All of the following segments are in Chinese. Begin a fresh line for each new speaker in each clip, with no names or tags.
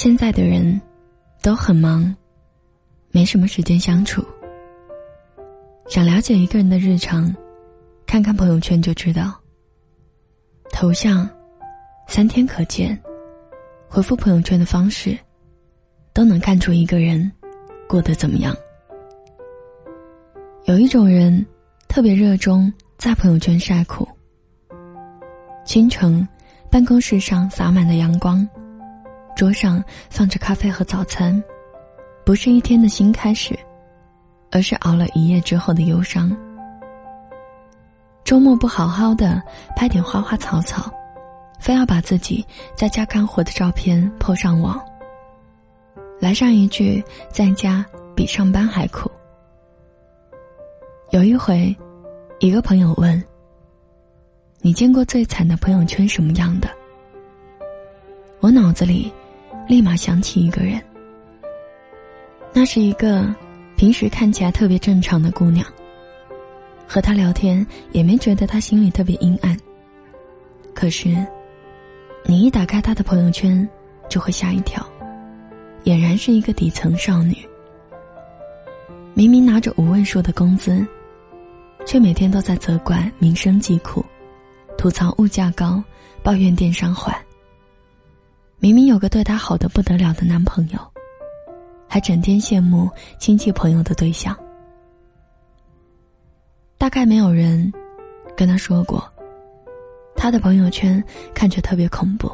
现在的人都很忙，没什么时间相处。想了解一个人的日常，看看朋友圈就知道。头像三天可见，回复朋友圈的方式，都能看出一个人过得怎么样。有一种人特别热衷在朋友圈晒苦。清晨，办公室上洒满了阳光，桌上放着咖啡和早餐，不是一天的新开始，而是熬了一夜之后的忧伤。周末不好好的拍点花花草草，非要把自己在家干活的照片 po 上网。来上一句“在家比上班还苦”。有一回，一个朋友问。你见过最惨的朋友圈什么样的？我脑子里立马想起一个人。那是一个平时看起来特别正常的姑娘。和她聊天也没觉得她心里特别阴暗。可是，你一打开她的朋友圈，就会吓一跳，俨然是一个底层少女。明明拿着五位数的工资，却每天都在责怪民生疾苦。吐槽物价高，抱怨电商坏。明明有个对她好的不得了的男朋友，还整天羡慕亲戚朋友的对象。大概没有人跟他说过，他的朋友圈看着特别恐怖。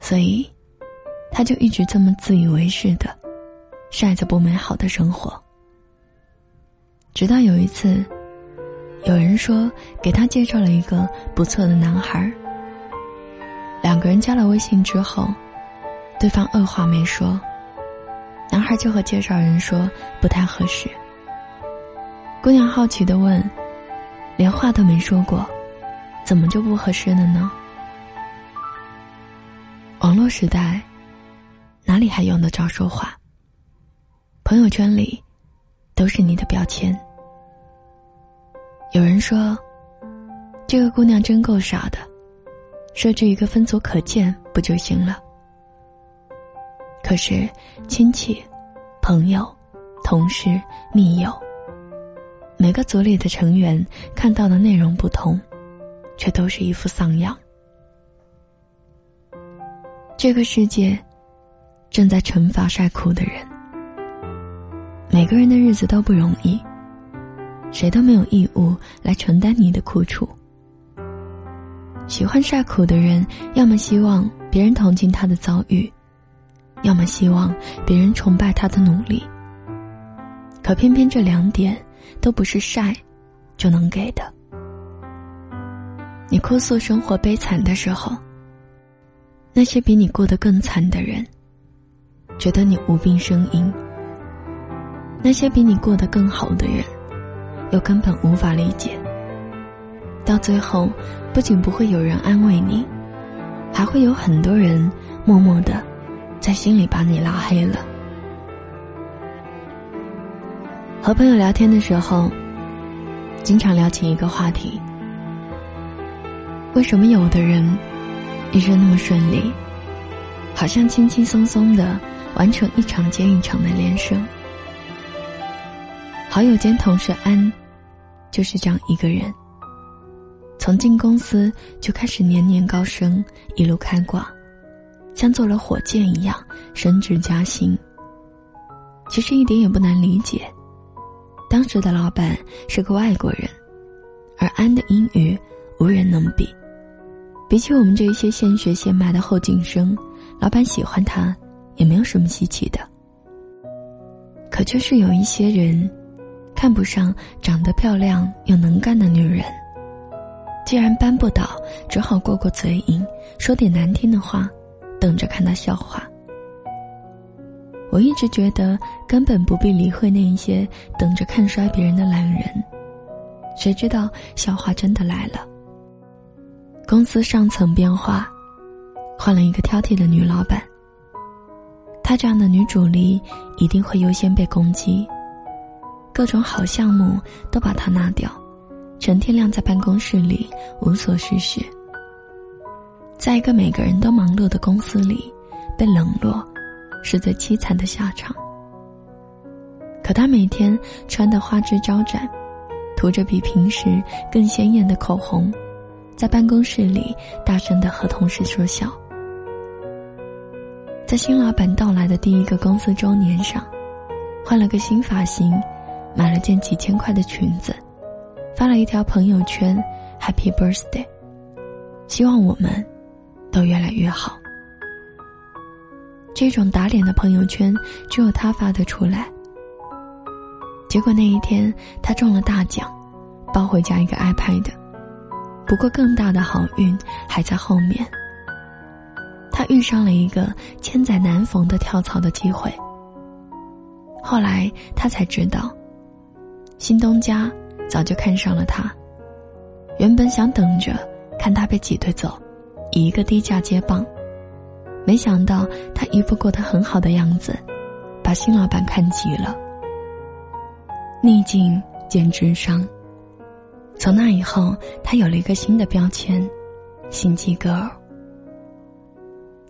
所以，他就一直这么自以为是的晒着不美好的生活。直到有一次。有人说给他介绍了一个不错的男孩儿两个人加了微信之后，对方二话没说，男孩就和介绍人说不太合适。姑娘好奇的问：“连话都没说过，怎么就不合适了呢？”网络时代，哪里还用得着说话？朋友圈里，都是你的标签。有人说：“这个姑娘真够傻的，设置一个分组可见不就行了？”可是，亲戚、朋友、同事、密友，每个组里的成员看到的内容不同，却都是一副丧样。这个世界正在惩罚晒苦的人，每个人的日子都不容易。谁都没有义务来承担你的苦楚。喜欢晒苦的人，要么希望别人同情他的遭遇，要么希望别人崇拜他的努力。可偏偏这两点都不是晒就能给的。你哭诉生活悲惨的时候，那些比你过得更惨的人，觉得你无病呻吟；那些比你过得更好的人。又根本无法理解，到最后，不仅不会有人安慰你，还会有很多人默默的在心里把你拉黑了。和朋友聊天的时候，经常聊起一个话题：为什么有的人一生那么顺利，好像轻轻松松的完成一场接一场的连胜？好友兼同事安，就是这样一个人。从进公司就开始年年高升，一路开挂，像坐了火箭一样升职加薪。其实一点也不难理解，当时的老板是个外国人，而安的英语无人能比。比起我们这些现学现卖的后进生，老板喜欢他也没有什么稀奇的。可却是有一些人。看不上长得漂亮又能干的女人，既然扳不倒，只好过过嘴瘾，说点难听的话，等着看他笑话。我一直觉得根本不必理会那一些等着看衰别人的懒人，谁知道笑话真的来了。公司上层变化，换了一个挑剔的女老板。她这样的女主力一定会优先被攻击。各种好项目都把她拿掉，成天晾在办公室里无所事事。在一个每个人都忙碌的公司里，被冷落，是最凄惨的下场。可他每天穿的花枝招展，涂着比平时更鲜艳的口红，在办公室里大声的和同事说笑。在新老板到来的第一个公司周年上，换了个新发型，买了件几千块的裙子，发了一条朋友圈 “Happy Birthday”，希望我们都越来越好。这种打脸的朋友圈，只有他发得出来。结果那一天，他中了大奖，抱回家一个 iPad。不过更大的好运还在后面。他遇上了一个千载难逢的跳槽的机会。后来他才知道，新东家早就看上了他。原本想等着看他被挤兑走，以一个低价接棒，没想到他一副过得很好的样子，把新老板看急了。逆境见智商。从那以后，他有了一个新的标签——心机 girl。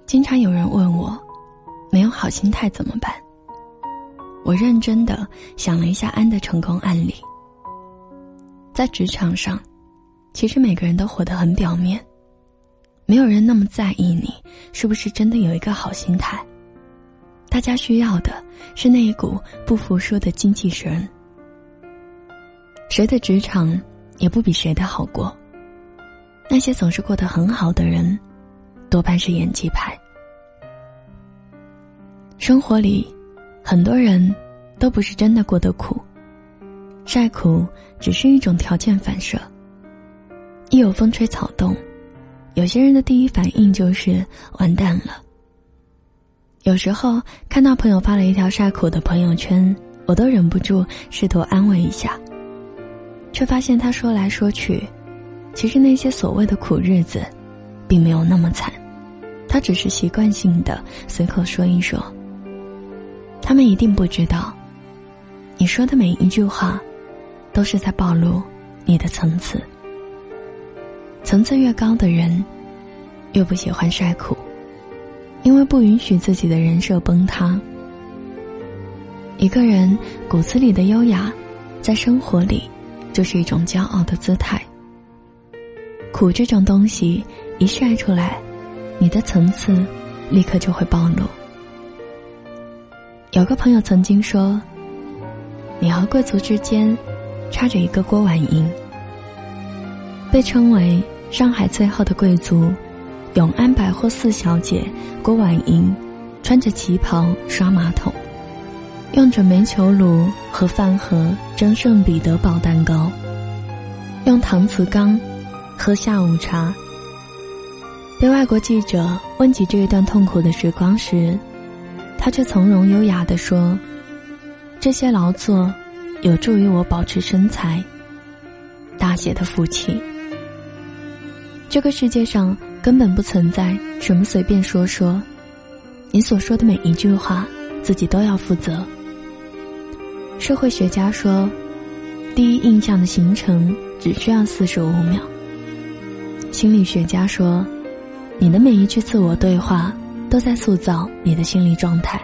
经常有人问我，没有好心态怎么办？我认真的想了一下安的成功案例。在职场上，其实每个人都活得很表面，没有人那么在意你是不是真的有一个好心态。大家需要的是那一股不服输的精气神。谁的职场也不比谁的好过。那些总是过得很好的人，多半是演技派。生活里，很多人都不是真的过得苦，晒苦只是一种条件反射。一有风吹草动，有些人的第一反应就是完蛋了。有时候看到朋友发了一条晒苦的朋友圈，我都忍不住试图安慰一下。却发现他说来说去，其实那些所谓的苦日子，并没有那么惨，他只是习惯性的随口说一说。他们一定不知道，你说的每一句话，都是在暴露你的层次。层次越高的人，越不喜欢晒苦，因为不允许自己的人设崩塌。一个人骨子里的优雅，在生活里。就是一种骄傲的姿态。苦这种东西一晒出来，你的层次立刻就会暴露。有个朋友曾经说：“你和贵族之间插着一个郭婉莹。”被称为上海最后的贵族，永安百货四小姐郭婉莹，穿着旗袍刷马桶。用着煤球炉和饭盒蒸圣彼得堡蛋糕，用搪瓷缸喝下午茶。被外国记者问起这一段痛苦的时光时，他却从容优雅地说：“这些劳作有助于我保持身材。”大写的福气。这个世界上根本不存在什么随便说说，你所说的每一句话，自己都要负责。社会学家说，第一印象的形成只需要四十五秒。心理学家说，你的每一句自我对话都在塑造你的心理状态。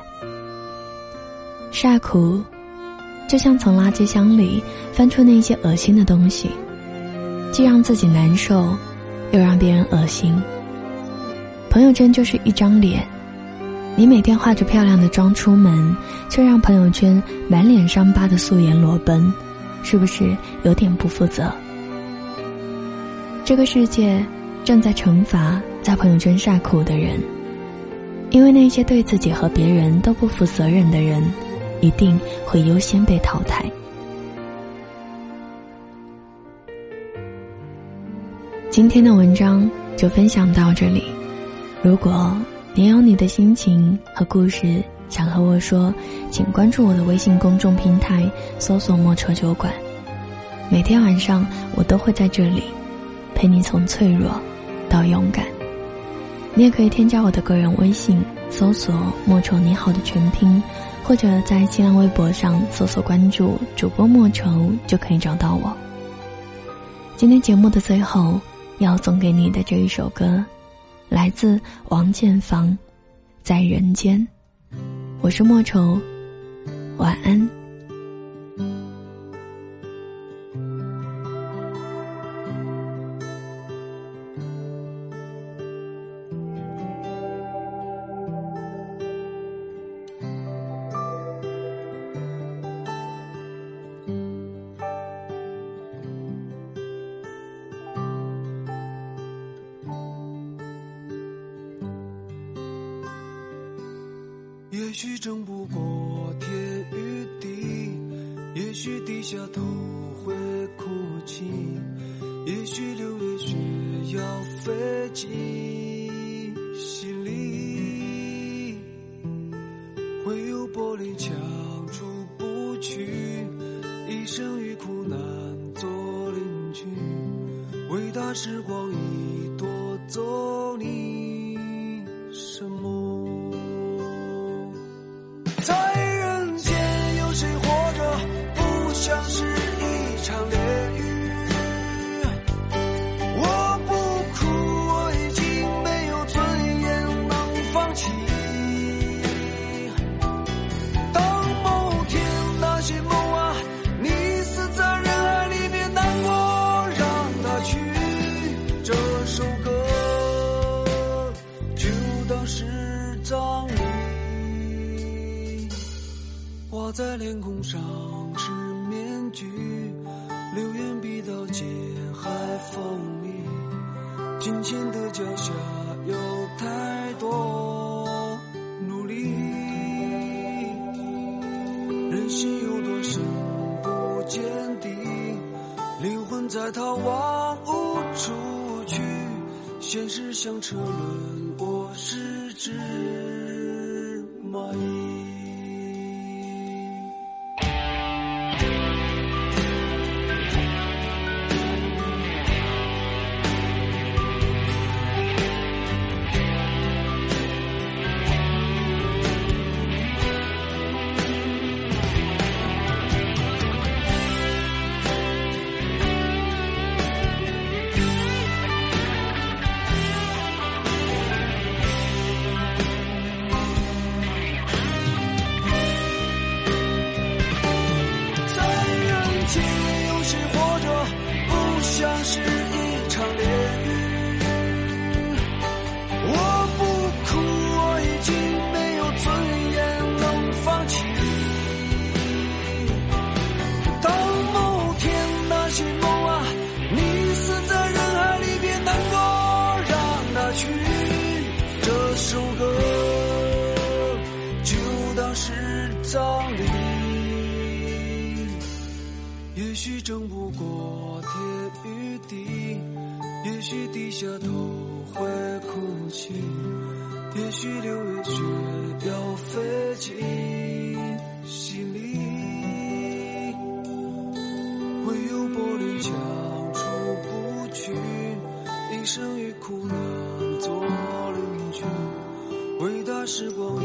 晒苦，就像从垃圾箱里翻出那些恶心的东西，既让自己难受，又让别人恶心。朋友圈就是一张脸。你每天化着漂亮的妆出门，却让朋友圈满脸伤疤的素颜裸奔，是不是有点不负责？这个世界正在惩罚在朋友圈晒苦的人，因为那些对自己和别人都不负责任的人，一定会优先被淘汰。今天的文章就分享到这里，如果。你有你的心情和故事想和我说，请关注我的微信公众平台，搜索“莫愁酒馆”。每天晚上我都会在这里，陪你从脆弱到勇敢。你也可以添加我的个人微信，搜索“莫愁你好”的全拼，或者在新浪微博上搜索关注主播莫愁，就可以找到我。今天节目的最后，要送给你的这一首歌。来自王建房，在人间。我是莫愁，晚安。
也许争不过天与地，也许低下头会哭泣，也许六月雪要飞进心里，会有玻璃墙出不去，一生与苦难做邻居，伟大时光已夺走你。在脸孔上是面具，流言比刀尖还锋利，金钱的脚下有太多努力，人心有多深不见底，灵魂在逃亡无处去，现实像车轮，我是只蚂蚁。人间，有谁活着不像是一场炼狱？我不哭，我已经没有尊严能放弃。当某天那些梦啊，你死在人海里，别难过，让它去。这首歌就当是葬礼。也许争不过天与地，也许低下头会哭泣，也许六月雪要飞进心里，会有玻璃墙出不去，一生与苦难做邻居，伟大时光